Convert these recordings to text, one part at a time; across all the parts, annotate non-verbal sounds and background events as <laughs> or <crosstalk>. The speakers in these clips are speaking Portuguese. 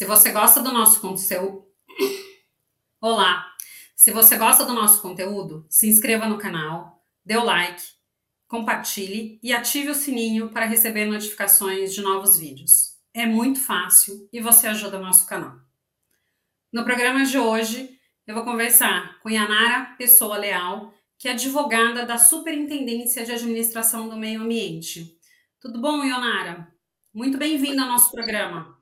Se você gosta do nosso conteúdo. Olá, se você gosta do nosso conteúdo, se inscreva no canal, dê o like, compartilhe e ative o sininho para receber notificações de novos vídeos. É muito fácil e você ajuda o nosso canal. No programa de hoje, eu vou conversar com Yanara Pessoa Leal, que é advogada da Superintendência de Administração do Meio Ambiente. Tudo bom, Ionara? Muito bem-vinda ao nosso programa.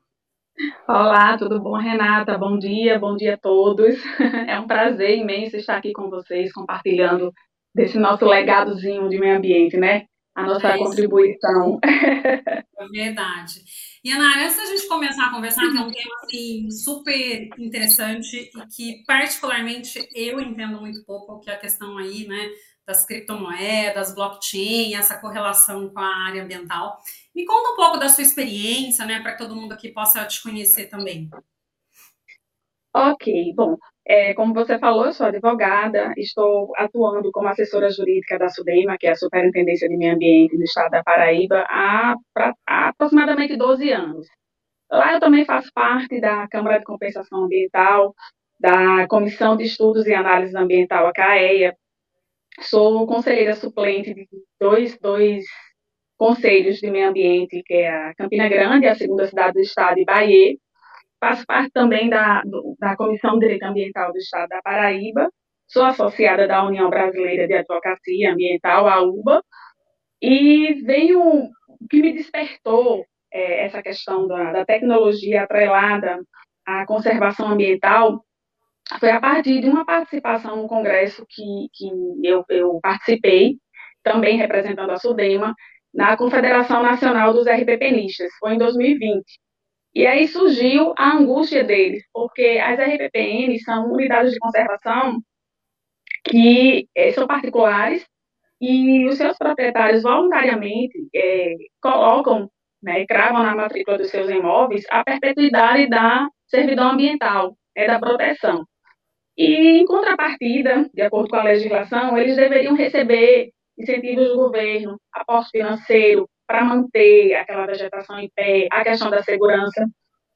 Olá, tudo bom, Renata? Bom dia, bom dia a todos. <laughs> É um prazer imenso estar aqui com vocês, compartilhando desse nosso legadozinho de meio ambiente, né? A nossa é contribuição. <laughs> É verdade. E, Ana, antes da gente começar a conversar, que é um tema assim, super interessante e que, particularmente, eu entendo muito pouco, que é a questão aí, né, das criptomoedas, blockchain, essa correlação com a área ambiental. Me conta um pouco da sua experiência, né, para que todo mundo aqui possa te conhecer também. Ok, bom, é, como você falou, eu sou advogada, estou atuando como assessora jurídica da SUDEMA, que é a Superintendência de Meio Ambiente do Estado da Paraíba, há, pra, há aproximadamente 12 anos. Lá eu também faço parte da Câmara de Compensação Ambiental, da Comissão de Estudos e Análise Ambiental, a CAEA. Sou conselheira suplente de dois, dois conselhos de meio ambiente, que é a Campina Grande, a segunda cidade do estado, e Bahia. Faço parte também da, da Comissão de Direito Ambiental do Estado da Paraíba. Sou associada da União Brasileira de Advocacia Ambiental, a UBA. E venho, o que me despertou é, essa questão da, da tecnologia atrelada à conservação ambiental foi a partir de uma participação no congresso que, que eu, eu participei, também representando a SUDEMA, na Confederação Nacional dos RPPnistas, foi em 2020. E aí surgiu a angústia deles, porque as RPPNs são unidades de conservação que é, são particulares e os seus proprietários voluntariamente é, colocam, né, cravam na matrícula dos seus imóveis a perpetuidade da servidão ambiental, é da proteção. E, em contrapartida, de acordo com a legislação, eles deveriam receber incentivos do governo, aporte financeiro para manter aquela vegetação em pé, a questão da segurança.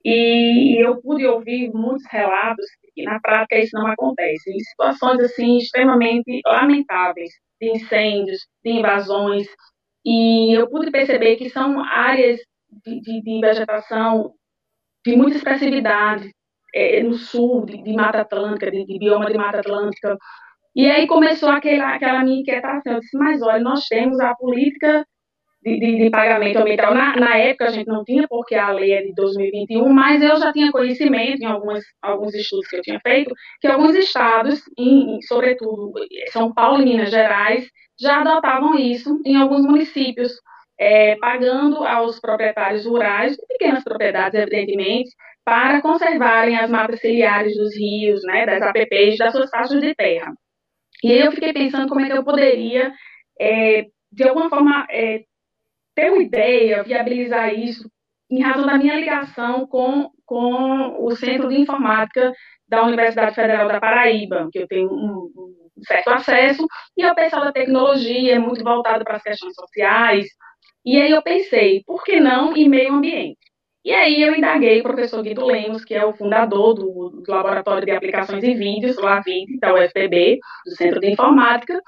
E eu pude ouvir muitos relatos que na prática isso não acontece, em situações assim extremamente lamentáveis, de incêndios, de invasões, e eu pude perceber que são áreas de, de, de vegetação de muita expressividade, é, no sul, de, de Mata Atlântica, de, de bioma de Mata Atlântica, e aí começou aquela, aquela minha inquietação. Eu disse, mas olha, nós temos a política de, de, de pagamento ambiental. Na, na, época a gente não tinha, porque a lei é de 2021, mas eu já tinha conhecimento em algumas, alguns estudos que eu tinha feito, que alguns estados, em, sobretudo São Paulo e Minas Gerais, já adotavam isso em alguns municípios, é, pagando aos proprietários rurais, de pequenas propriedades, evidentemente, para conservarem as matas ciliares dos rios, né, das APPs, das suas faixas de terra. E aí eu fiquei pensando como é que eu poderia, é, de alguma forma, é, ter uma ideia, viabilizar isso, em razão da minha ligação com, com o Centro de Informática da Universidade Federal da Paraíba, que eu tenho um, um certo acesso, e o pessoal da tecnologia é muito voltado para as questões sociais. E aí eu pensei, por que não em meio ambiente? E aí eu indaguei o professor Guido Lemos, que é o fundador do, do Laboratório de Aplicações em Vídeos, AVID, da UFPB, do Centro de Informática,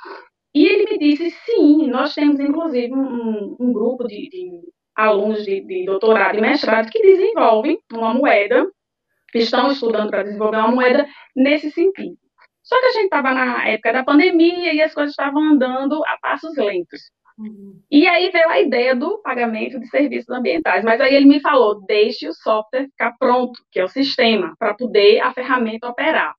e ele me disse, sim, nós temos inclusive um, um grupo de, de alunos de, de, doutorado e mestrado que desenvolvem uma moeda, estão estudando para desenvolver uma moeda nesse sentido. Só que a gente estava na época da pandemia e as coisas estavam andando a passos lentos. Uhum. E aí veio a ideia do pagamento de serviços ambientais. Mas aí ele me falou: deixe o software ficar pronto, que é o sistema, para poder a ferramenta operar.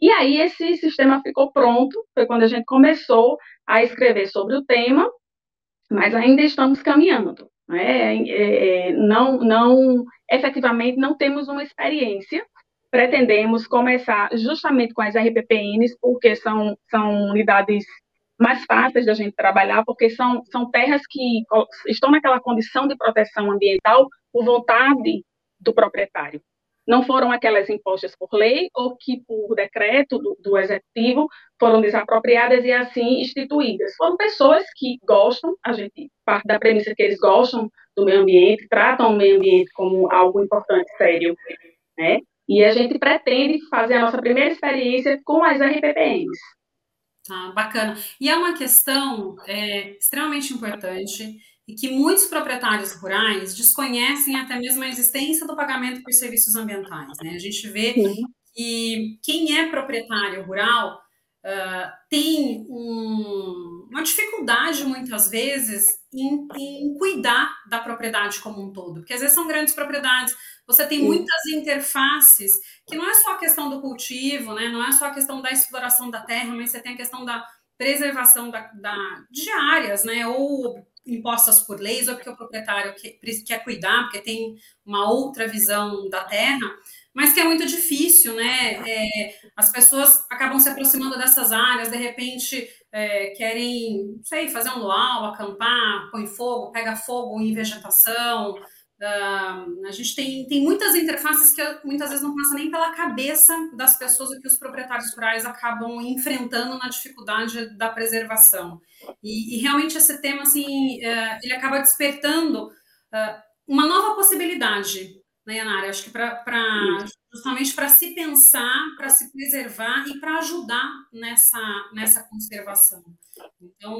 E aí esse sistema ficou pronto, foi quando a gente começou a escrever sobre o tema, mas ainda estamos caminhando. Né? É, é, não, não, efetivamente não temos uma experiência. Pretendemos começar justamente com as RPPNs, porque são, são unidades mais fáceis da gente trabalhar, porque são, são terras que estão naquela condição de proteção ambiental por vontade do proprietário. Não foram aquelas impostas por lei ou que, por decreto do, do executivo, foram desapropriadas e assim instituídas. Foram pessoas que gostam, a gente parte da premissa que eles gostam do meio ambiente, tratam o meio ambiente como algo importante, sério, né? E a gente pretende fazer a nossa primeira experiência com as RPPMs. Tá, bacana. E é uma questão é, extremamente importante e que muitos proprietários rurais desconhecem até mesmo a existência do pagamento por serviços ambientais. Né? A gente vê que quem é proprietário rural uh, tem um, uma dificuldade, muitas vezes, em, em, cuidar da propriedade como um todo, porque às vezes são grandes propriedades, você tem muitas interfaces, que não é só a questão do cultivo, né? não é só a questão da exploração da terra, mas você tem a questão da preservação da, da, de áreas, né? ou impostas por leis ou porque o proprietário quer cuidar, porque tem uma outra visão da terra, mas que é muito difícil, né? É, as pessoas acabam se aproximando dessas áreas, de repente é, querem, não sei, fazer um luau, acampar, põe fogo, pega fogo em vegetação. Uh, a gente tem, tem muitas interfaces que muitas vezes não passa nem pela cabeça das pessoas o que os proprietários rurais acabam enfrentando na dificuldade da preservação. E, e realmente esse tema, assim, uh, ele acaba despertando uh, uma nova possibilidade, Yanara? Acho que para justamente para se pensar, para se preservar e para ajudar nessa, nessa conservação. Então,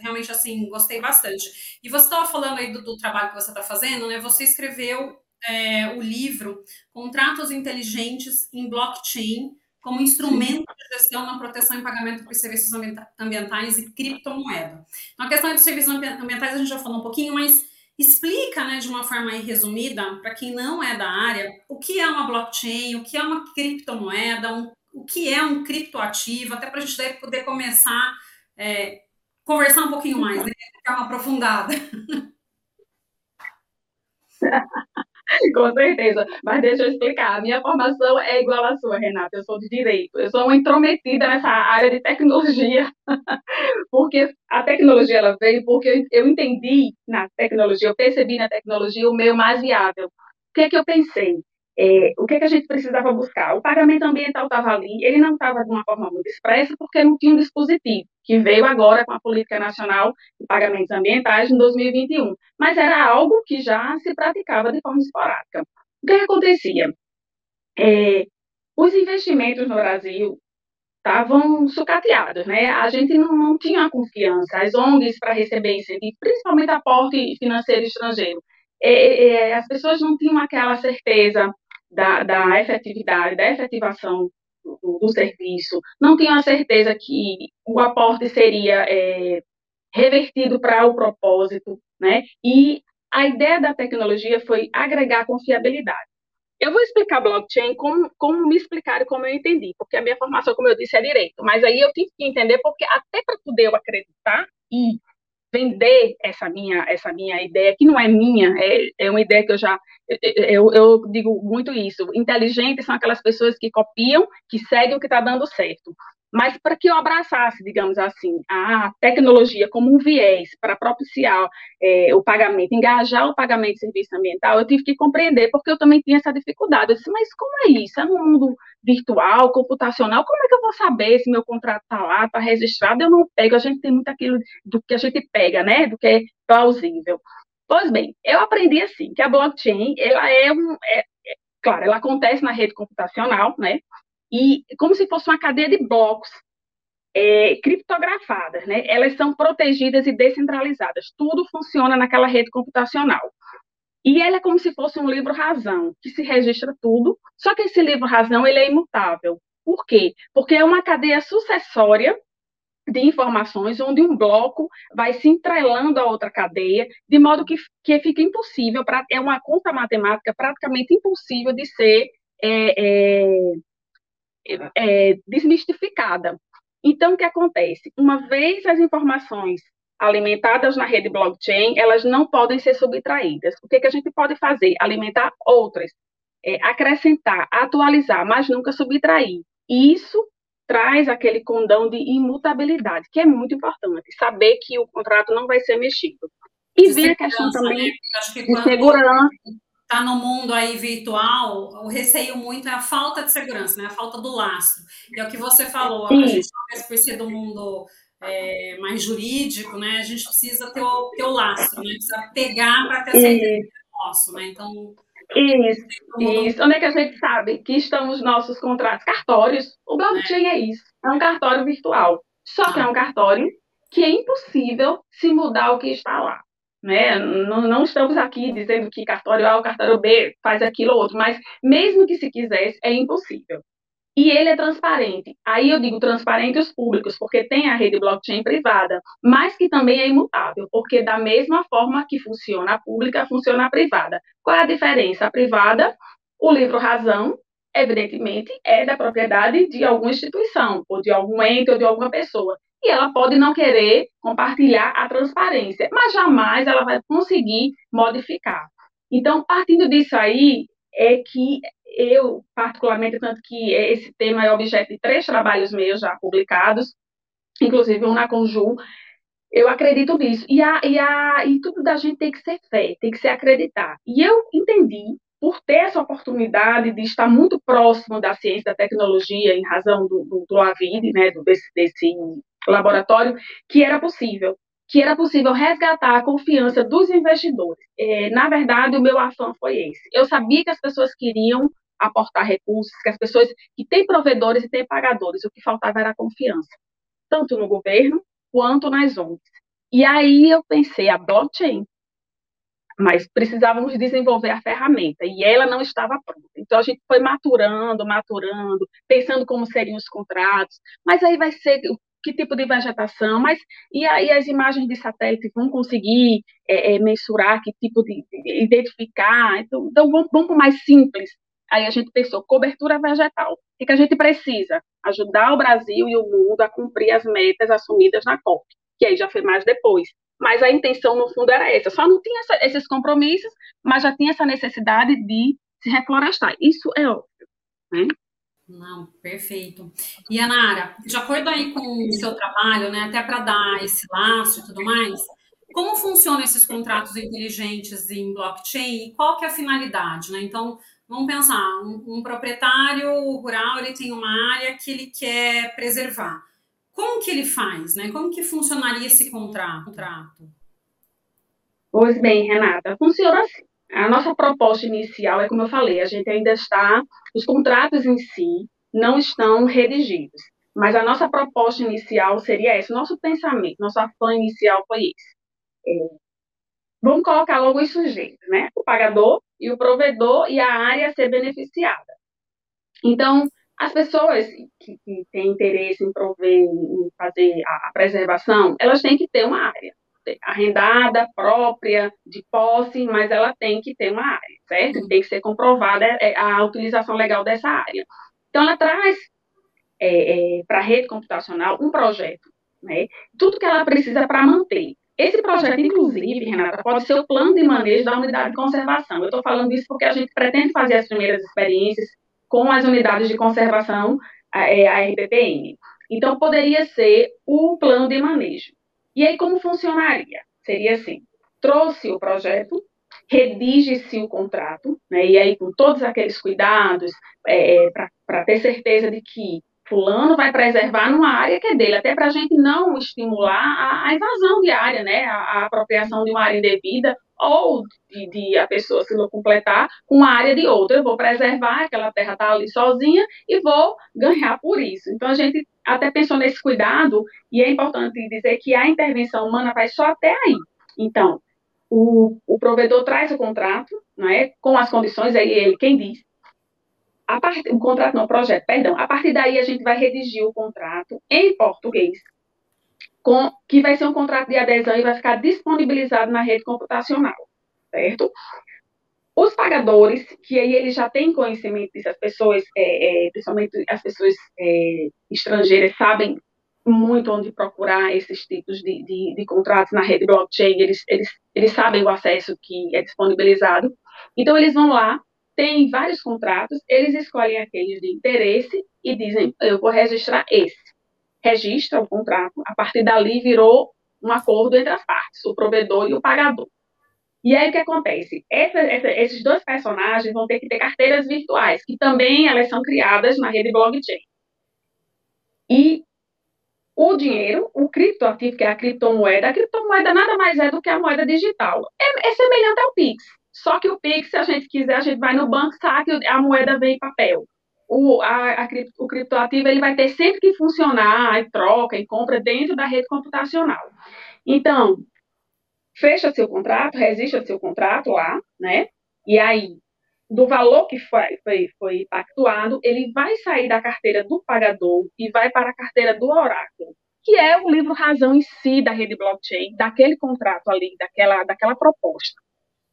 realmente, assim, gostei bastante. E você estava falando aí do, do, trabalho que você está fazendo, né? Você escreveu é, o livro Contratos Inteligentes em Blockchain como instrumento de gestão na proteção e pagamento por serviços ambientais e criptomoeda. Então, a questão dos serviços ambientais a gente já falou um pouquinho, mas explica, né, de uma forma resumida, para quem não é da área, o que é uma blockchain, o que é uma criptomoeda, um, o que é um criptoativo, até para a gente poder começar é, conversar um pouquinho mais, né, ficar uma aprofundada. <laughs> <laughs> Com certeza. Mas deixa eu explicar. A minha formação é igual à sua, Renata. Eu sou de direito. Eu sou uma intrometida nessa área de tecnologia. <laughs> porque a tecnologia ela veio porque eu entendi na tecnologia, eu percebi na tecnologia o meio mais viável. O que é que eu pensei? É, o que, é que a gente precisava buscar? O pagamento ambiental estava ali, ele não estava de uma forma muito expressa, porque não tinha um dispositivo, que veio agora com a Política Nacional de Pagamentos Ambientais em 2021, mas era algo que já se praticava de forma esporádica. O que, é acontecia? É, os investimentos no Brasil estavam sucateados, né? A gente não, não tinha confiança, as ONGs para receber incentivo, principalmente aporte financeiro estrangeiro. É, é, as pessoas não tinham aquela certeza da, da efetividade, da efetivação do, do, serviço, não tinham a certeza que o aporte seria é, revertido para o propósito, né? E a ideia da tecnologia foi agregar confiabilidade. Eu vou explicar blockchain como, como me explicaram, como eu entendi, porque a minha formação, como eu disse, é direito, mas aí eu tive que entender, porque até para poder eu acreditar e vender essa minha essa minha ideia que não é minha é, é uma ideia que eu já eu, eu digo muito isso inteligentes são aquelas pessoas que copiam que seguem o que está dando certo mas para que eu abraçasse, digamos assim, a tecnologia como um viés para propiciar é, o pagamento, engajar o pagamento de serviço ambiental, eu tive que compreender, porque eu também tinha essa dificuldade. Eu disse, mas como é isso? É no mundo virtual, computacional, como é que eu vou saber se meu contrato está lá, está registrado? Eu não pego, a gente tem muito aquilo do que a gente pega, né? Do que é plausível. Pois bem, eu aprendi assim, que a blockchain, ela é um, é, é, claro, ela acontece na rede computacional, né? e como se fosse uma cadeia de blocos é, criptografadas, né? Elas são protegidas e descentralizadas. Tudo funciona naquela rede computacional. E ela é como se fosse um livro razão, que se registra tudo, só que esse livro razão ele é imutável. Por quê? Porque é uma cadeia sucessória de informações, onde um bloco vai se entrelando a outra cadeia, de modo que, que fica impossível, pra, é uma conta matemática praticamente impossível de ser é, é, é, desmistificada. Então, o que acontece? Uma vez as informações alimentadas na rede blockchain, elas não podem ser subtraídas. O que, que a gente pode fazer? Alimentar outras, é, acrescentar, atualizar, mas nunca subtrair. Isso traz aquele condão de imutabilidade, que é muito importante, saber que o contrato não vai ser mexido. E vem a questão também né? de segurança está no mundo aí virtual, o receio muito é a falta de segurança, né? A falta do lastro. E é o que você falou, Sim. a gente talvez por ser do mundo é, mais jurídico, né? A gente precisa ter o, ter o lastro, né? Precisa pegar para ter certeza que é nosso, né? Então. Isso, isso. Onde é que a gente sabe que estão os nossos contratos? Cartórios. O blockchain é, é isso. É um cartório virtual. Só ah. que é um cartório que é impossível se mudar o que está lá. Né? Não, não, estamos aqui dizendo que cartório A ou cartório B faz aquilo ou outro, mas mesmo que se quisesse, é impossível. E ele é transparente. Aí eu digo transparente os públicos, porque tem a rede blockchain privada, mas que também é imutável, porque da mesma forma que funciona a pública, funciona a privada. Qual é a diferença? A privada, o livro razão, evidentemente, é da propriedade de alguma instituição, ou de algum ente, ou de alguma pessoa. E ela pode não querer compartilhar a transparência, mas jamais ela vai conseguir modificar. Então, partindo disso aí, é que eu, particularmente, tanto que esse tema é objeto de três trabalhos meus já publicados, inclusive um na Conjur, eu acredito nisso. E, a, e, a, e tudo da gente tem que ser fé, tem que ser acreditar. E eu entendi, por ter essa oportunidade de estar muito próximo da ciência da tecnologia, em razão do, do, do AVID, né, do, desse, desse laboratório, que era possível que era possível resgatar a confiança dos investidores. É, na verdade, o meu afã foi esse. Eu sabia que as pessoas queriam aportar recursos, que as pessoas que têm provedores e têm pagadores, o que faltava era confiança, tanto no governo quanto nas ONGs. E aí eu pensei, a blockchain, mas precisávamos desenvolver a ferramenta e ela não estava pronta. Então a gente foi maturando, maturando, pensando como seriam os contratos, mas aí vai ser que tipo de vegetação, mas e aí as imagens de satélite vão conseguir é, é, mensurar que tipo de, de identificar, então, então vamos, vamos para o mais simples. Aí a gente pensou, cobertura vegetal. O que, que a gente precisa? Ajudar o Brasil e o mundo a cumprir as metas assumidas na COP, que aí já foi mais depois. Mas a intenção, no fundo, era essa. Só não tinha essa, esses compromissos, mas já tinha essa necessidade de se reflorestar. Isso é óbvio. Né? Não, perfeito. E Anara, de acordo aí com o seu trabalho, né, até para dar esse laço e tudo mais, como funcionam esses contratos inteligentes em blockchain e qual que é a finalidade, né? Então, vamos pensar, um, um proprietário rural, ele tem uma área que ele quer preservar. Como que ele faz, né? Como que funcionaria esse contrato? Pois bem, Renata, funciona assim. A nossa proposta inicial é como eu falei, a gente ainda está, os contratos em si não estão redigidos, mas a nossa proposta inicial seria essa, nosso pensamento, nosso afã inicial foi esse. É, vamos colocar logo os sujeitos, né? O pagador e o provedor e a área ser beneficiada. Então, as pessoas que, que têm interesse em prover, em fazer a, a preservação, elas têm que ter uma área arrendada, própria, de posse, mas ela tem que ter uma área, certo? Tem que ser comprovada é, a utilização legal dessa área. Então, ela traz é, é, para a rede computacional um projeto, né? Tudo que ela precisa para manter. Esse projeto, inclusive, Renata, pode ser o plano de manejo da unidade de conservação. Eu estou falando isso porque a gente pretende fazer as primeiras experiências com as unidades de conservação, a, é, a RPPN. Então, poderia ser o plano de manejo. E aí, como funcionaria? Seria assim: trouxe o projeto, redige-se o contrato, né, e aí com todos aqueles cuidados é, para ter certeza de que fulano vai preservar numa área que é dele, até para a gente não estimular a, a, invasão de área, né, a, a, apropriação de uma área indevida ou de, de a pessoa se completar com uma área de outra. Eu vou preservar, aquela terra está ali sozinha e vou ganhar por isso. Então a gente até pensou nesse cuidado, e é importante dizer que a intervenção humana vai só até aí. Então, o, o provedor traz o contrato, não é, com as condições, aí ele quem diz. A part... O contrato não, o projeto, perdão. A partir daí a gente vai redigir o contrato em português, com, que vai ser um contrato de adesão e vai ficar disponibilizado na rede computacional, certo? Os pagadores, que aí eles já têm conhecimento disso, as pessoas, é, é, principalmente as pessoas é, estrangeiras, sabem muito onde procurar esses tipos de, de, de, contratos na rede blockchain, eles, eles, eles sabem o acesso que é disponibilizado. Então, eles vão lá, tem vários contratos, eles escolhem aqueles de interesse e dizem, eu vou registrar esse. Registra o contrato, a partir dali virou um acordo entre as partes, o provedor e o pagador. E aí o que acontece? Essa, essa, esses dois personagens vão ter que ter carteiras virtuais, que também elas são criadas na rede blockchain. E o dinheiro, o criptoativo, que é a criptomoeda, a criptomoeda nada mais é do que a moeda digital. É, é semelhante ao Pix. Só que o Pix, se a gente quiser, a gente vai no banco, saca, a moeda vem em papel. O, a, a, o criptoativo ele vai ter sempre que funcionar em troca, em compra dentro da rede computacional. Então, fecha seu contrato, registra seu contrato lá, né? E aí, do valor que foi, foi, foi pactuado, ele vai sair da carteira do pagador e vai para a carteira do oráculo, que é o livro razão em si da rede blockchain, daquele contrato ali, daquela, daquela proposta.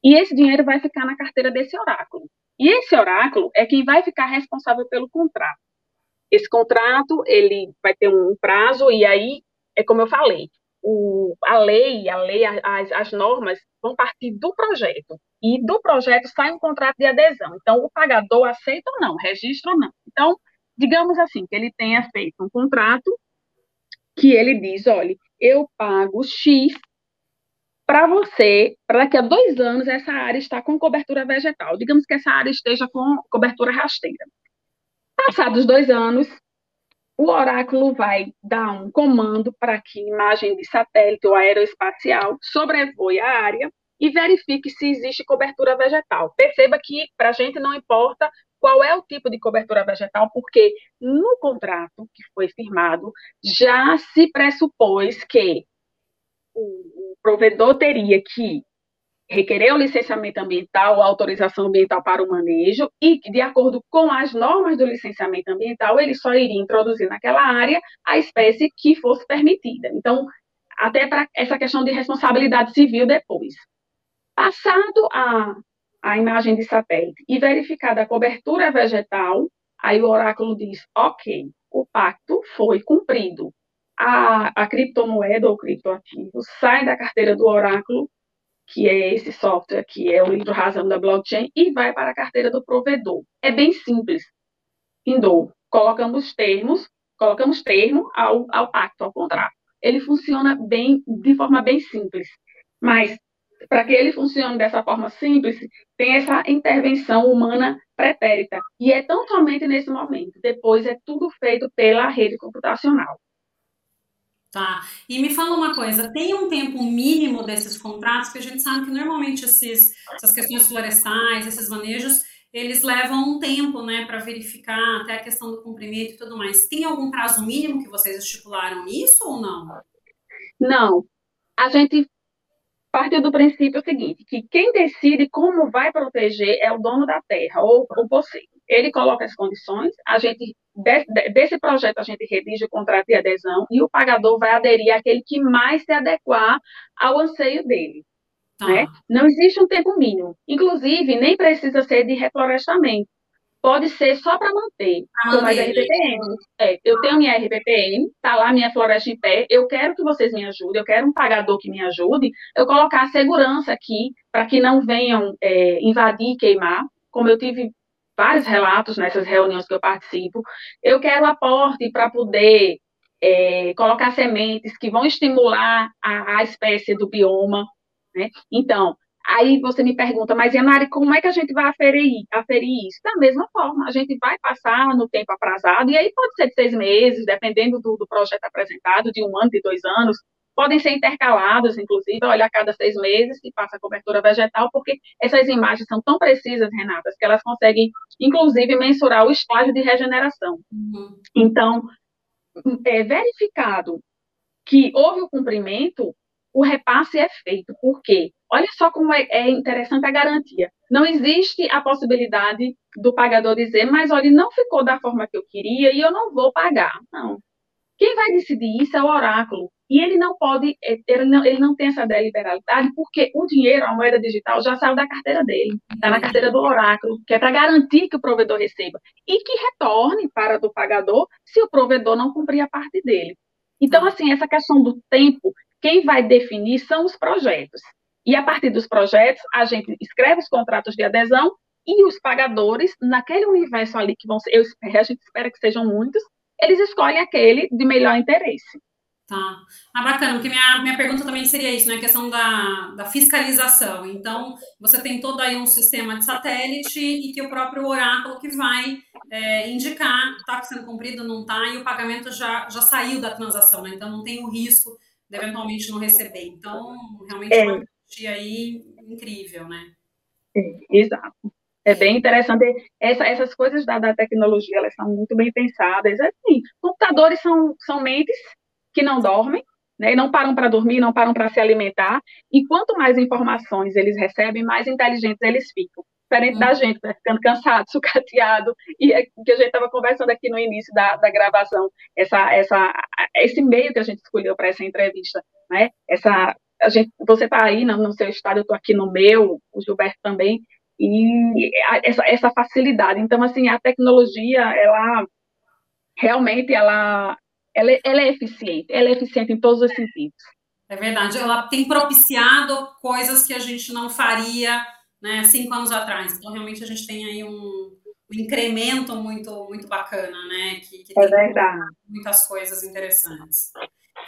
E esse dinheiro vai ficar na carteira desse oráculo. E esse oráculo é quem vai ficar responsável pelo contrato. Esse contrato, ele vai ter um prazo, e aí, é como eu falei, o, a lei, a lei, as, as normas vão partir do projeto. E do projeto sai um contrato de adesão. Então, o pagador aceita ou não, registra ou não. Então, digamos assim, que ele tenha feito um contrato que ele diz, olha, eu pago X para você, para daqui a dois anos, essa área está com cobertura vegetal. Digamos que essa área esteja com cobertura rasteira. Passados dois anos, o oráculo vai dar um comando para que imagem de satélite ou aeroespacial sobrevoe a área e verifique se existe cobertura vegetal. Perceba que para a gente não importa qual é o tipo de cobertura vegetal, porque no contrato que foi firmado já se pressupôs que o, provedor teria que requerer o licenciamento ambiental ou autorização ambiental para o manejo e, de acordo com as normas do licenciamento ambiental, ele só iria introduzir naquela área a espécie que fosse permitida. Então, até para essa questão de responsabilidade civil depois. Passado a, a imagem de satélite e verificada a cobertura vegetal, aí o oráculo diz, ok, o pacto foi cumprido a, a criptomoeda ou criptoativo sai da carteira do Oráculo, que é esse software que é o livro razão da blockchain, e vai para a carteira do provedor. É bem simples. Findou. Colocamos termos, colocamos termo ao, ao pacto, ao contrato. Ele funciona bem, de forma bem simples. Mas, para que ele funcione dessa forma simples, tem essa intervenção humana pretérita. E é tão somente nesse momento. Depois é tudo feito pela rede computacional. Tá. E me fala uma coisa, tem um tempo mínimo desses contratos, que a gente sabe que normalmente esses, essas questões florestais, esses manejos, eles levam um tempo, né, para verificar até a questão do cumprimento e tudo mais. Tem algum prazo mínimo que vocês estipularam nisso ou não? Não. A gente partiu do princípio seguinte, que quem decide como vai proteger é o dono da terra, ou, ou você. Ele coloca as condições, a gente desse projeto a gente redige o contrato de adesão e o pagador vai aderir àquele que mais se adequar ao anseio dele. Tá. Né? Não existe um tempo mínimo. Inclusive, nem precisa ser de reflorestamento. Pode ser só para manter, ah, como as RPPM. É, eu tenho minha RPPM, está lá minha floresta em pé, eu quero que vocês me ajudem, eu quero um pagador que me ajude, eu colocar segurança aqui para que não venham é, invadir e queimar, como eu tive vários relatos nessas reuniões que eu participo. Eu quero aporte para poder é, colocar sementes que vão estimular a, a espécie do bioma. Né? Então, aí você me pergunta, mas Yanari, como é que a gente vai aferir, aferir isso? Da mesma forma, a gente vai passar no tempo aprazado, e aí pode ser de seis meses, dependendo do, do projeto apresentado, de um ano, de dois anos, podem ser intercalados, inclusive, olha, a cada seis meses que passa a cobertura vegetal, porque essas imagens são tão precisas, Renatas, que elas conseguem, inclusive, mensurar o estágio de regeneração. Uhum. Então, é verificado que houve o cumprimento, o repasse é feito. Por quê? Olha só como é, é interessante a garantia. Não existe a possibilidade do pagador dizer, mas olha, não ficou da forma que eu queria e eu não vou pagar. Não. Quem vai decidir isso é o oráculo. E ele não pode, é, ele não, ele não tem essa deliberalidade, porque o dinheiro, a moeda digital, já saiu da carteira dele, está na carteira do oráculo, que é para garantir que o provedor receba. E que retorne para do pagador se o provedor não cumprir a parte dele. Então, assim, essa questão do tempo, quem vai definir são os projetos. E a partir dos projetos, a gente escreve os contratos de adesão e os pagadores, naquele universo ali que vão ser, eu, a gente espera que sejam muitos, eles escolhem aquele de melhor interesse. Tá. Ah, bacana, porque minha, minha pergunta também seria isso, né? A questão da, da fiscalização. Então, você tem todo aí um sistema de satélite e que o próprio oráculo que vai é, indicar está sendo cumprido, não está, e o pagamento já, já saiu da transação, né? Então não tem o risco de eventualmente não receber. Então, realmente é uma garantia aí incrível, né? É, exato. É bem interessante. Essa, essas coisas da, da, tecnologia, elas são muito bem pensadas. Assim, computadores são, são mentes que não dormem, né, não param para dormir, não param para se alimentar, e quanto mais informações eles recebem, mais inteligentes eles ficam. Diferente da uhum. gente, né, ficando cansado, <laughs> sucateado, e é que a gente estava conversando aqui no início da, da gravação, essa, essa, esse meio que a gente escolheu para essa entrevista, né, essa, a gente, você está aí no, no, seu estado, eu estou aqui no meu, o Gilberto também, e essa, essa facilidade. Então, assim, a tecnologia, ela realmente, ela, ela, é, ela é eficiente, ela é eficiente em todos os sentidos. É verdade, ela tem propiciado coisas que a gente não faria né, cinco anos atrás. Então, realmente, a gente tem aí um, um incremento muito, muito bacana, né? Que, que é verdade. muitas coisas interessantes.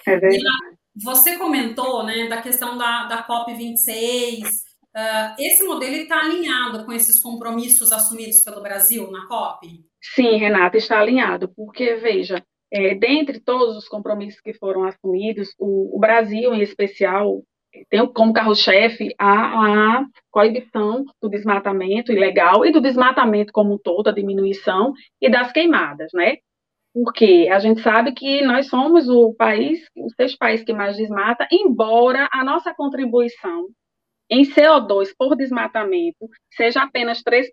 É verdade. E, você comentou né, da questão da, da COP26. Uh, ah, esse modelo está alinhado com esses compromissos assumidos pelo Brasil na COP? Sim, Renata, está alinhado, porque, veja, é, dentre todos os compromissos que foram assumidos, o, o Brasil, em especial, tem como carro-chefe a, a coibição do desmatamento ilegal e do desmatamento como um todo, a diminuição e das queimadas, né? Porque a gente sabe que nós somos o país, o sexto país que mais desmata, embora a nossa contribuição em CO2 por desmatamento seja apenas 3%.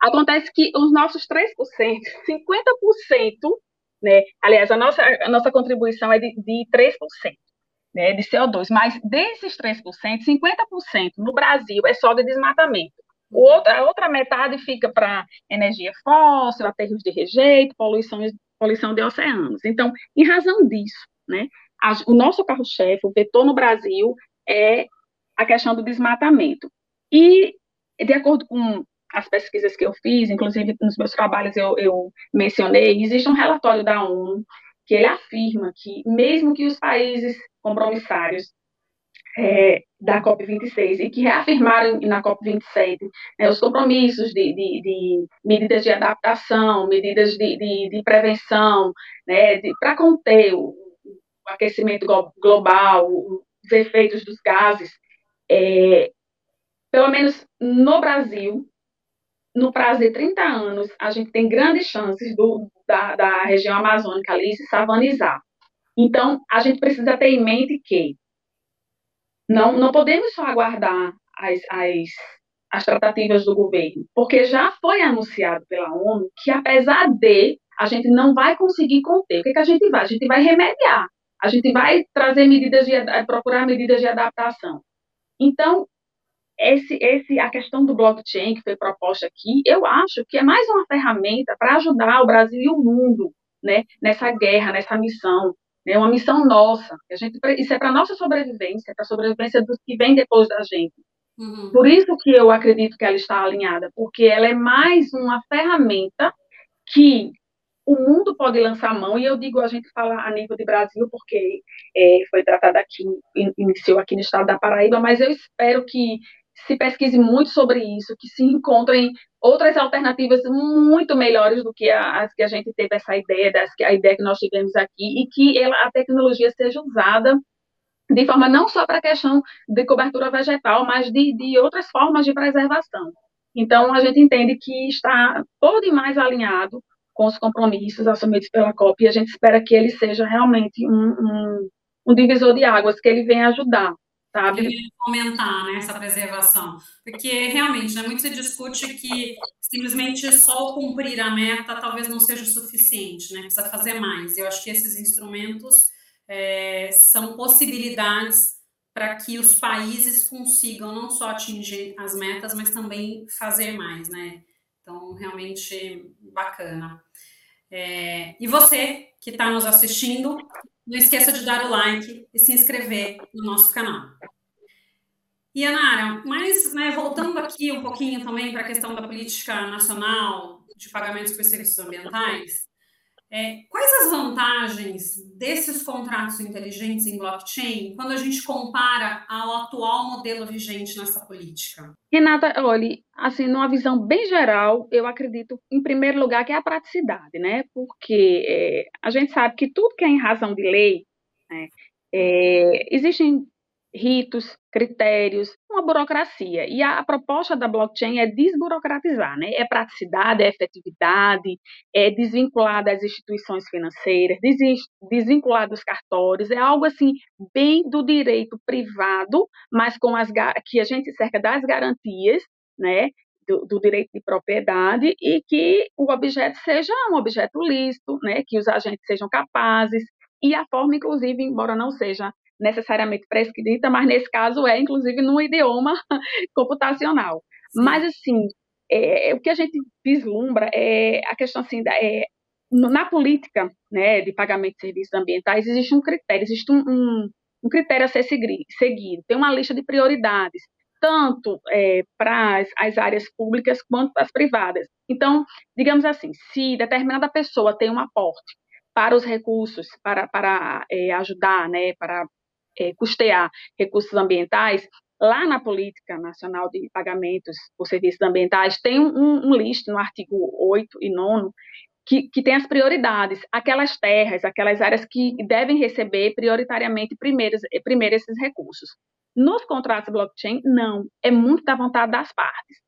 Acontece que os nossos 3%, 50% né? Aliás, a nossa, a nossa contribuição é de, de 3%. Né, de CO2, mas desses 3%, 50% no Brasil é só de desmatamento. O outro, a outra metade fica para energia fóssil, aterros de rejeito, poluição, poluição de oceanos. Então, em razão disso, né, a, o nosso carro-chefe, o vetor no Brasil, é a questão do desmatamento. E, de acordo com as pesquisas que eu fiz, inclusive nos meus trabalhos eu, eu mencionei, existe um relatório da ONU que ele afirma que, mesmo que os países compromissários é, da COP26 e que reafirmaram na COP27 né, os compromissos de, de, de, medidas de adaptação, medidas de, de prevenção, né, para conter o, o, aquecimento global, os efeitos dos gases, é, pelo menos no Brasil, no prazo de 30 anos, a gente tem grandes chances do, da, da região amazônica ali se savanizar. Então, a gente precisa ter em mente que não, não podemos só aguardar as, as, as tratativas do governo, porque já foi anunciado pela ONU que, apesar de, a gente não vai conseguir conter. O que, que a gente vai? A gente vai remediar. A gente vai trazer medidas de procurar medidas de adaptação. Então, esse, esse, a questão do blockchain que foi proposta aqui, eu acho que é mais uma ferramenta para ajudar o Brasil e o mundo né, nessa guerra, nessa missão, né, uma missão nossa. A gente, isso é para a nossa sobrevivência, para a sobrevivência dos que vêm depois da gente. Uhum. Por isso que eu acredito que ela está alinhada, porque ela é mais uma ferramenta que o mundo pode lançar mão, e eu digo, a gente fala a nível de Brasil, porque é, foi tratada aqui, iniciou aqui no estado da Paraíba, mas eu espero que se pesquise muito sobre isso, que se encontrem outras alternativas muito melhores do que as que a gente teve essa ideia, das, a ideia que nós tivemos aqui, e que ela, a tecnologia seja usada de forma não só para a questão de cobertura vegetal, mas de, de outras formas de preservação. Então, a gente entende que está todo e mais alinhado com os compromissos assumidos pela COP, e a gente espera que ele seja realmente um, um, um divisor de águas, que ele venha ajudar sabe? fomentar né, essa preservação. Porque realmente, né, muito se discute que simplesmente só cumprir a meta talvez não seja o suficiente, né? Precisa fazer mais. Eu acho que esses instrumentos é, são possibilidades para que os países consigam não só atingir as metas, mas também fazer mais, né? Então, realmente bacana. É, e você que está nos assistindo, não esqueça de dar o like e se inscrever no nosso canal. E, mas né, voltando aqui um pouquinho também para a questão da política nacional de pagamentos por serviços ambientais, É, quais as vantagens desses contratos inteligentes em blockchain quando a gente compara ao atual modelo vigente nessa política? Renata, olhe, assim, numa visão bem geral, eu acredito, em primeiro lugar, que é a praticidade, né? Porque é, a gente sabe que tudo que é em razão de lei, né, é, existem ritos, critérios, uma burocracia. E a, a, proposta da blockchain é desburocratizar, né? É praticidade, é efetividade, é desvincular das instituições financeiras, desvincular dos cartórios, é algo assim bem do direito privado, mas com as que a gente cerca das garantias, né? Do, do, direito de propriedade e que o objeto seja um objeto lícito, né, que os agentes sejam capazes e a forma, inclusive, embora não seja necessariamente prescrita, mas nesse caso é, inclusive, no idioma <laughs> computacional. Sim. Mas, assim, é, o que a gente vislumbra é a questão, assim, da, é, na política né, de pagamento de serviços ambientais, existe um critério, existe um, um, um critério a ser seguido, tem uma lista de prioridades, tanto é, para as, as áreas públicas quanto para as privadas. Então, digamos assim, se determinada pessoa tem um aporte para os recursos, para, para é, ajudar, né, para é, custear recursos ambientais, lá na Política Nacional de Pagamentos por Serviços Ambientais, tem um, um list no artigo 8 e 9 que, que, tem as prioridades, aquelas terras, aquelas áreas que devem receber prioritariamente primeiros, primeiro esses recursos. Nos contratos blockchain, não, é muito da vontade das partes.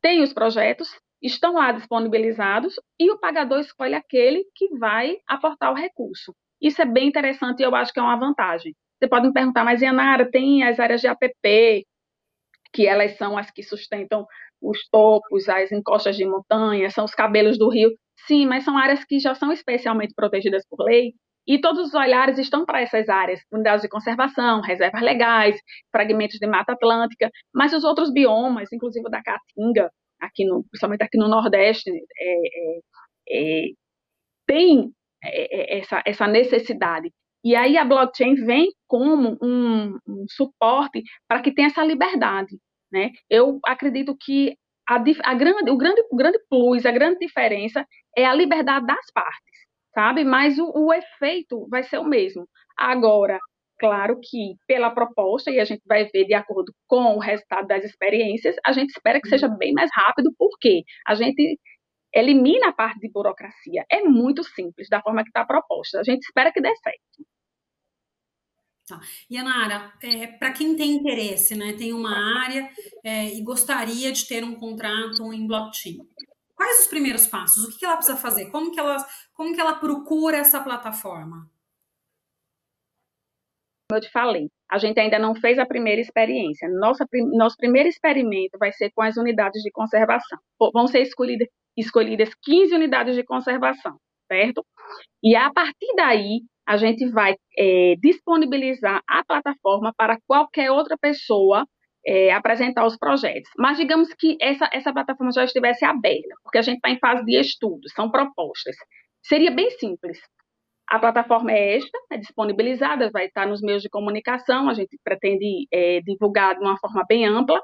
Tem os projetos, estão lá disponibilizados e o pagador escolhe aquele que vai aportar o recurso. Isso é bem interessante e eu acho que é uma vantagem. Você pode me perguntar, mas Yanara, tem as áreas de APP, que elas são as que sustentam os topos, as encostas de montanha, são os cabelos do rio. Sim, mas são áreas que já são especialmente protegidas por lei, e todos os olhares estão para essas áreas, unidades de conservação, reservas legais, fragmentos de mata atlântica, mas os outros biomas, inclusive da Caatinga, aqui no, principalmente aqui no Nordeste, é, é, é, tem é, é, essa, essa necessidade. E aí a blockchain vem como um, um suporte para que tenha essa liberdade. Né? Eu acredito que a, a grande, o, grande, o grande plus, a grande diferença é a liberdade das partes, sabe? Mas o, o efeito vai ser o mesmo. Agora, claro que pela proposta, e a gente vai ver de acordo com o resultado das experiências, a gente espera que seja uhum. bem mais rápido, porque a gente elimina a parte de burocracia. É muito simples, da forma que está proposta. A gente espera que dê certo. Tá. E Anara, é, para quem tem interesse, né, tem uma área é, e gostaria de ter um contrato em blockchain, quais os primeiros passos? O que, que ela precisa fazer? Como que ela, como que ela procura essa plataforma? Como eu te falei, a gente ainda não fez a primeira experiência. Nossa, nosso primeiro experimento vai ser com as unidades de conservação. Vão ser escolhidas, escolhidas 15 unidades de conservação, certo? E a partir daí, a gente vai é, disponibilizar a plataforma para qualquer outra pessoa é, apresentar os projetos. Mas digamos que essa, essa plataforma já estivesse aberta, porque a gente está em fase de estudo, são propostas. Seria bem simples. A plataforma é esta, é disponibilizada, vai estar nos meios de comunicação, a gente pretende é, divulgar de uma forma bem ampla.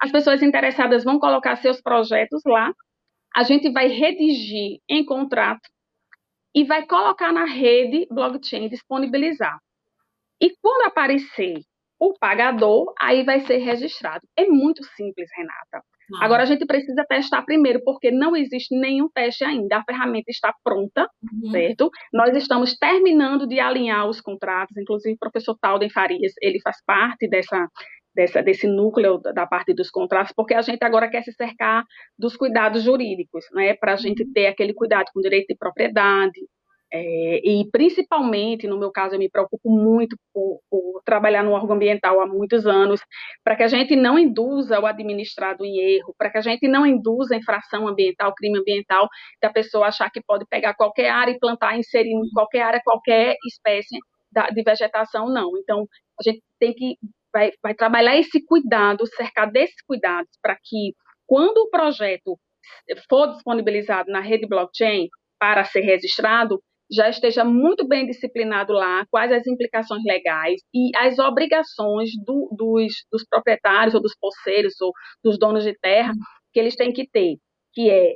As pessoas interessadas vão colocar seus projetos lá, a gente vai redigir em contrato e vai colocar na rede blockchain disponibilizar. E quando aparecer o pagador, aí vai ser registrado. É muito simples, Renata. Ah. Agora a gente precisa testar primeiro, porque não existe nenhum teste ainda. A ferramenta está pronta, uhum. certo? Nós estamos terminando de alinhar os contratos, inclusive o professor Talden Farias, ele faz parte dessa, dessa, desse núcleo da parte dos contratos, porque a gente agora quer se cercar dos cuidados jurídicos, né, para a gente uhum. ter aquele cuidado com direito de propriedade, é, e principalmente, no meu caso, eu me preocupo muito por, por trabalhar no órgão ambiental há muitos anos, para que a gente não induza o administrado em erro, para que a gente não induza infração ambiental, crime ambiental, da pessoa achar que pode pegar qualquer área e plantar, inserir em qualquer área, qualquer espécie de vegetação, não. Então, a gente tem que vai, vai trabalhar esse cuidado, cercar desses cuidados, para que quando o projeto for disponibilizado na rede blockchain para ser registrado, já esteja muito bem disciplinado lá quais as implicações legais e as obrigações do, dos, dos proprietários ou dos poceiros ou dos donos de terra que eles têm que ter, que é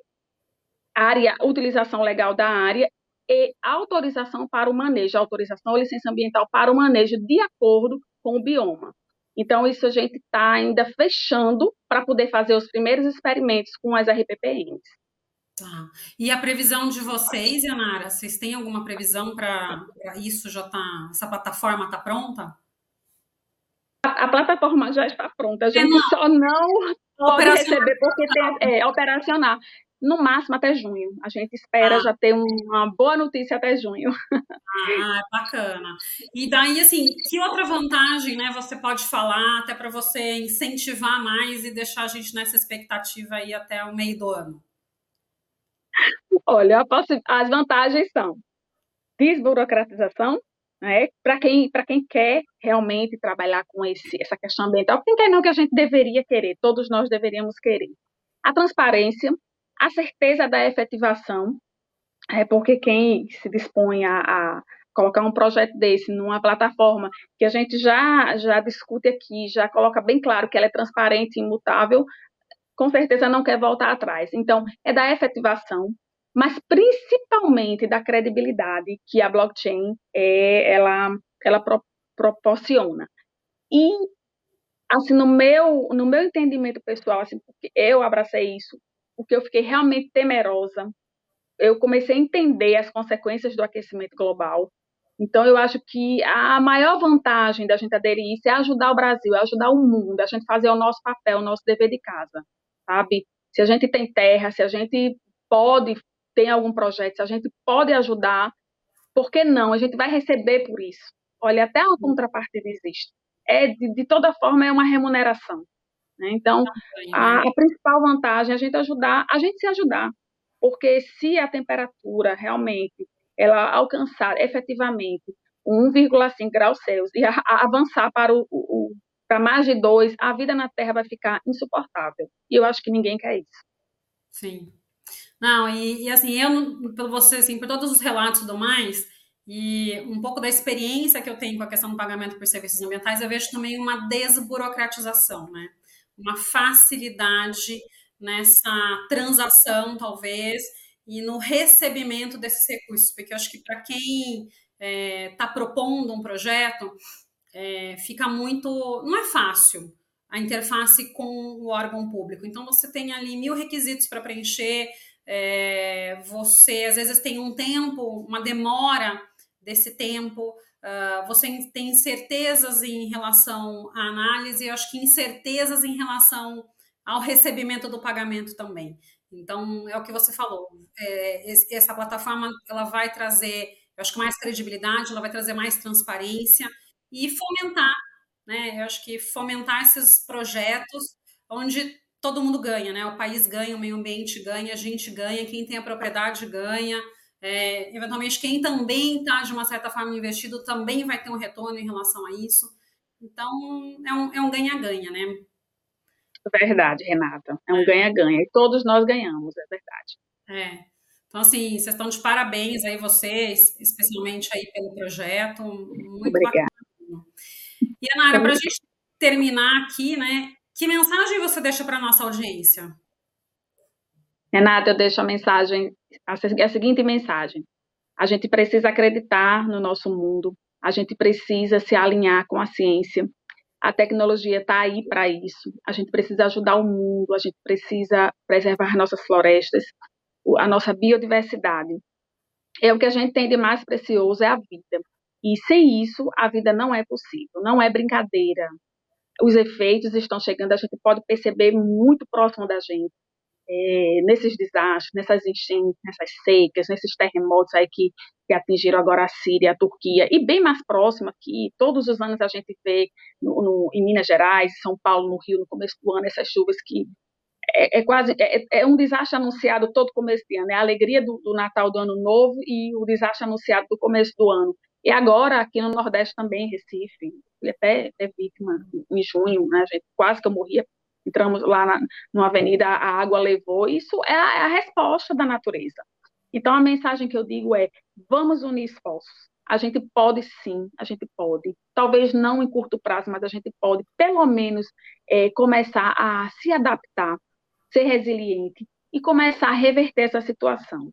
área, utilização legal da área e autorização para o manejo, autorização ou licença ambiental para o manejo de acordo com o bioma. Então, isso a gente está ainda fechando para poder fazer os primeiros experimentos com as RPPNs. Tá. E a previsão de vocês, Yanara, vocês têm alguma previsão para isso já tá, essa plataforma está pronta? A, a, plataforma já está pronta, a gente é, não. só não pode receber porque tem, é operacional no máximo até junho. A gente espera ah. já ter uma boa notícia até junho. Ah, bacana. E daí, assim, que outra vantagem, né, você pode falar até para você incentivar mais e deixar a gente nessa expectativa aí até o meio do ano? Olha, as vantagens são desburocratização, né, para quem, quem quer realmente trabalhar com esse, essa questão ambiental, quem quer não que a gente deveria querer, todos nós deveríamos querer. A transparência, a certeza da efetivação, é porque quem se dispõe a, a colocar um projeto desse numa plataforma que a gente já, já discute aqui, já coloca bem claro que ela é transparente e imutável, com certeza não quer voltar atrás. Então, é da efetivação, mas principalmente da credibilidade que a blockchain é, ela, ela pro, proporciona. E, assim, no meu, no meu entendimento pessoal, assim, porque eu abracei isso porque eu fiquei realmente temerosa. Eu comecei a entender as consequências do aquecimento global. Então, eu acho que a maior vantagem da gente aderir isso é ajudar o Brasil, é ajudar o mundo, a gente fazer o nosso papel, o nosso dever de casa, sabe? Se a gente tem terra, se a gente pode ter algum projeto, se a gente pode ajudar, por que não? A gente vai receber por isso. Olha, até a contrapartida existe. É, de, de toda forma, é uma remuneração. Né? Então, a, a, principal vantagem é a gente ajudar, a gente se ajudar, porque se a temperatura realmente ela alcançar efetivamente 1,5 graus Celsius e a, a avançar para o, o para mais de dois, a vida na Terra vai ficar insuportável. E eu acho que ninguém quer isso. Sim. Não, e, e assim, eu, pelo você, assim, por todos os relatos do mais, e um pouco da experiência que eu tenho com a questão do pagamento por serviços ambientais, eu vejo também uma desburocratização, né? uma facilidade nessa transação, talvez, e no recebimento desses recursos, porque eu acho que para quem está é, tá propondo um projeto, é, fica muito. Não é fácil a interface com o órgão público. Então, você tem ali mil requisitos para preencher, é, você às vezes tem um tempo, uma demora desse tempo, Uh, você tem incertezas em relação à análise, eu acho que incertezas em relação ao recebimento do pagamento também. Então, é o que você falou. É, essa plataforma ela vai trazer, eu acho que mais credibilidade, ela vai trazer mais transparência e fomentar, né? Eu acho que fomentar esses projetos onde todo mundo ganha, né? O país ganha, o meio ambiente ganha, a gente ganha, quem tem a propriedade ganha. É, eventualmente, quem também está, de uma certa forma, investido também vai ter um retorno em relação a isso. Então, é um é ganha-ganha, um né? Verdade, Renata. É um ganha-ganha. E todos nós ganhamos, é verdade. É. Então, assim, vocês estão de parabéns aí, vocês, especialmente aí pelo projeto. Muito Obrigada. bacana. E, Anara, para a gente terminar aqui, né? Que mensagem você deixa para a nossa audiência? Renata, eu deixo a mensagem, a seguinte mensagem. A gente precisa acreditar no nosso mundo, a gente precisa se alinhar com a ciência. A tecnologia está aí para isso. A gente precisa ajudar o mundo, a gente precisa preservar nossas florestas, a nossa biodiversidade. É o que a gente tem de mais precioso é a vida. E sem isso, a vida não é possível, não é brincadeira. Os efeitos estão chegando, a gente pode perceber muito próximo da gente é, nesses desastres, nessas enchentes, nessas secas, nesses terremotos aí que, que atingiram agora a Síria, a Turquia, e bem mais próximo aqui, todos os anos a gente vê no, no, em Minas Gerais, São Paulo, no Rio, no começo do ano, essas chuvas que é, é quase é, é, um desastre anunciado todo começo de ano, é a alegria do, do Natal do Ano Novo e o desastre anunciado do começo do ano. E agora, aqui no Nordeste também, Recife, até é vítima em junho, né, gente, quase que eu morria entramos lá na, numa avenida, a água levou. Isso é a, é a resposta da natureza. Então, a mensagem que eu digo é: vamos unir esforços. A gente pode sim, a gente pode. Talvez não em curto prazo, mas a gente pode, pelo menos, é, começar a se adaptar, ser resiliente e começar a reverter essa situação.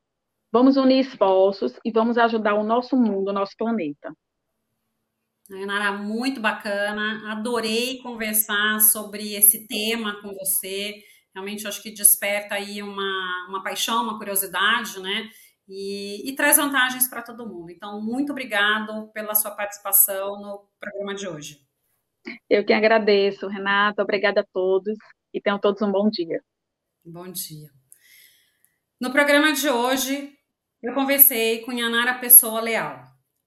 Vamos unir esforços e vamos ajudar o nosso mundo, o nosso planeta. Renara, muito bacana. Adorei conversar sobre esse tema com você. Realmente acho que desperta aí uma, uma paixão, uma curiosidade, né? E, e traz vantagens para todo mundo. Então, muito obrigado pela sua participação no programa de hoje. Eu que agradeço, Renata. Obrigada a todos e tenham todos um bom dia. Bom dia. No programa de hoje, eu conversei com Yanara Pessoa Leal.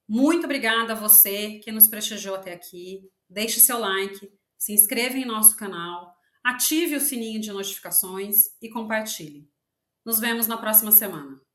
Muito obrigada a você que nos prestigiou até aqui. Deixe seu like, se inscreva em nosso canal, ative o sininho de notificações e compartilhe. Nos vemos na próxima semana.